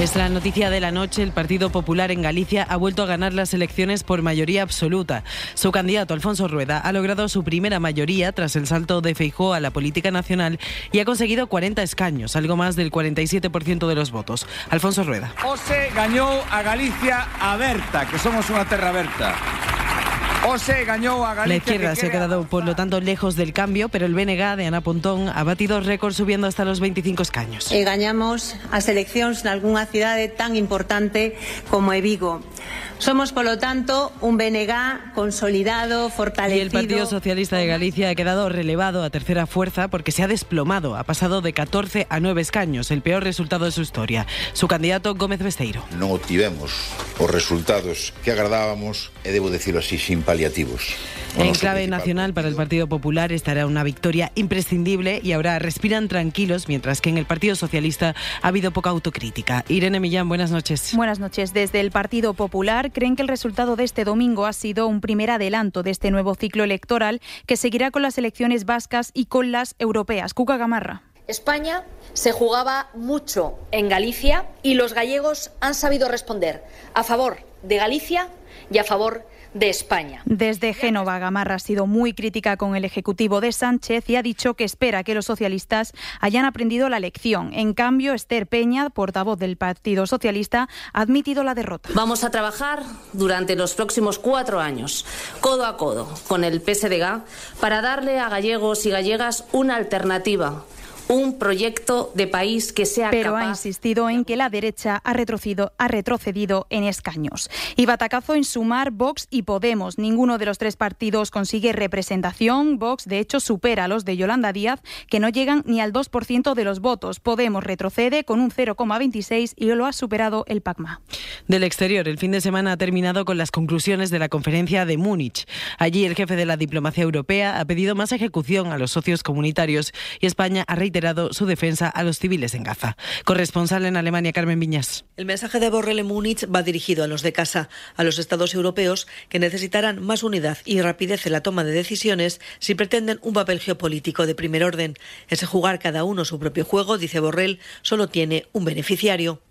Es la noticia de la noche. El Partido Popular en Galicia ha vuelto a ganar las elecciones por mayoría absoluta. Su candidato, Alfonso Rueda, ha logrado su primera mayoría tras el salto de Feijó a la política nacional y ha conseguido 40 escaños, algo más del 47% de los votos. Alfonso Rueda. José ganó a Galicia a Berta, que somos una terra La izquierda se ha quedado, por lo tanto, lejos del cambio, pero el BNG de Ana Pontón ha batido récord subiendo hasta los 25 escaños. E gañamos as eleccións nalgúnha cidade tan importante como é Vigo. Somos, por lo tanto, un BNG consolidado, fortalecido. Y el Partido Socialista de Galicia ha quedado relevado a tercera fuerza porque se ha desplomado. Ha pasado de 14 a 9 escaños, el peor resultado de su historia. Su candidato, Gómez Besteiro. Non obtivemos os resultados que agradábamos, e debo decirlo así, sin paliativos. En clave nacional para el Partido Popular estará una victoria imprescindible y ahora respiran tranquilos, mientras que en el Partido Socialista ha habido poca autocrítica. Irene Millán, buenas noches. Buenas noches. Desde el Partido Popular creen que el resultado de este domingo ha sido un primer adelanto de este nuevo ciclo electoral que seguirá con las elecciones vascas y con las europeas. Cuca Gamarra. España se jugaba mucho en Galicia y los gallegos han sabido responder a favor de Galicia y a favor de de España. Desde Génova, Gamarra ha sido muy crítica con el Ejecutivo de Sánchez y ha dicho que espera que los socialistas hayan aprendido la lección. En cambio, Esther Peña, portavoz del Partido Socialista, ha admitido la derrota. Vamos a trabajar durante los próximos cuatro años, codo a codo, con el PSDG, para darle a gallegos y gallegas una alternativa un proyecto de país que sea Pero ha insistido en que la derecha ha retrocedido, ha retrocedido en escaños. Y batacazo en sumar Vox y Podemos. Ninguno de los tres partidos consigue representación. Vox, de hecho, supera a los de Yolanda Díaz, que no llegan ni al 2% de los votos. Podemos retrocede con un 0,26 y lo ha superado el PACMA. Del exterior, el fin de semana ha terminado con las conclusiones de la conferencia de Múnich. Allí el jefe de la diplomacia europea ha pedido más ejecución a los socios comunitarios y España ha reiterado su defensa a los civiles en Gaza. Corresponsal en Alemania, Carmen Viñas. El mensaje de Borrell en Múnich va dirigido a los de casa, a los estados europeos que necesitarán más unidad y rapidez en la toma de decisiones si pretenden un papel geopolítico de primer orden. Ese jugar cada uno su propio juego, dice Borrell, solo tiene un beneficiario.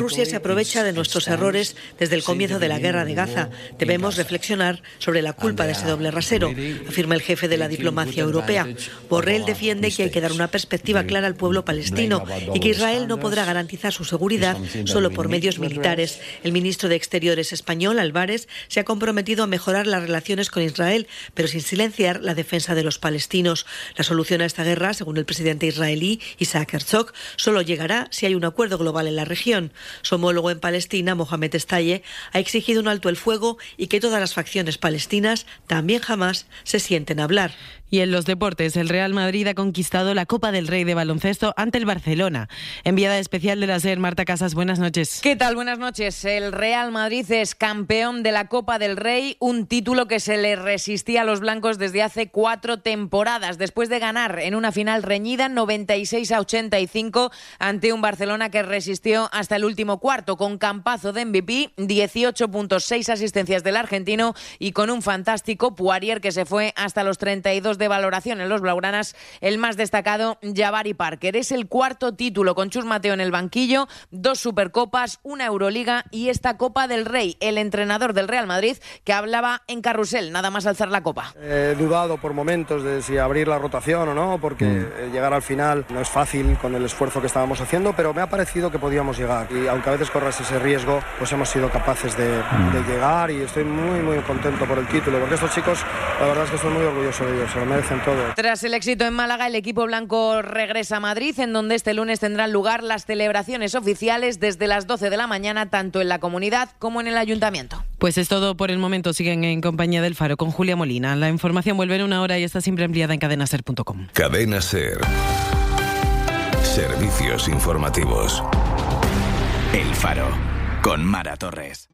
Rusia se aprovecha de nuestros errores desde el comienzo de la guerra de Gaza. Debemos reflexionar sobre la culpa de ese doble rasero, afirma el jefe de la diplomacia europea. Borrell defiende que hay que dar una perspectiva clara al pueblo palestino y que Israel no podrá garantizar su seguridad solo por medios militares. El ministro de Exteriores español, Álvarez, se ha comprometido a mejorar las relaciones con Israel, pero sin silenciar la defensa de los palestinos. La solución a esta guerra, según el presidente israelí, israelí, Isaac Herzog, solo llegará si hay un acuerdo global en la región. Su homólogo en Palestina, Mohamed Estaye, ha exigido un alto el fuego y que todas las facciones palestinas también jamás se sienten a hablar. Y en los deportes, el Real Madrid ha conquistado la Copa del Rey de baloncesto ante el Barcelona. Enviada especial de la SER, Marta Casas, buenas noches. ¿Qué tal? Buenas noches. El Real Madrid es campeón de la Copa del Rey, un título que se le resistía a los blancos desde hace cuatro temporadas, después de ganar en una final reñida 96 a 85 ante un Barcelona que resistió hasta el último cuarto, con campazo de MVP, 18.6 asistencias del argentino y con un fantástico Poirier que se fue hasta los 32 de de valoración en los Blaugranas, el más destacado, Javari Parker. Es el cuarto título con Chus Mateo en el banquillo, dos Supercopas, una Euroliga y esta Copa del Rey. El entrenador del Real Madrid que hablaba en carrusel, nada más alzar la copa. He dudado por momentos de si abrir la rotación o no, porque mm. llegar al final no es fácil con el esfuerzo que estábamos haciendo, pero me ha parecido que podíamos llegar. Y aunque a veces corras ese riesgo, pues hemos sido capaces de, mm. de llegar y estoy muy, muy contento por el título, porque estos chicos, la verdad es que estoy muy orgulloso de ellos, merecen todo. Tras el éxito en Málaga, el equipo blanco regresa a Madrid, en donde este lunes tendrán lugar las celebraciones oficiales desde las 12 de la mañana, tanto en la comunidad como en el ayuntamiento. Pues es todo por el momento. Siguen en compañía del Faro con Julia Molina. La información vuelve en una hora y está siempre ampliada en cadenaser.com. Cadena Ser. Servicios informativos. El Faro con Mara Torres.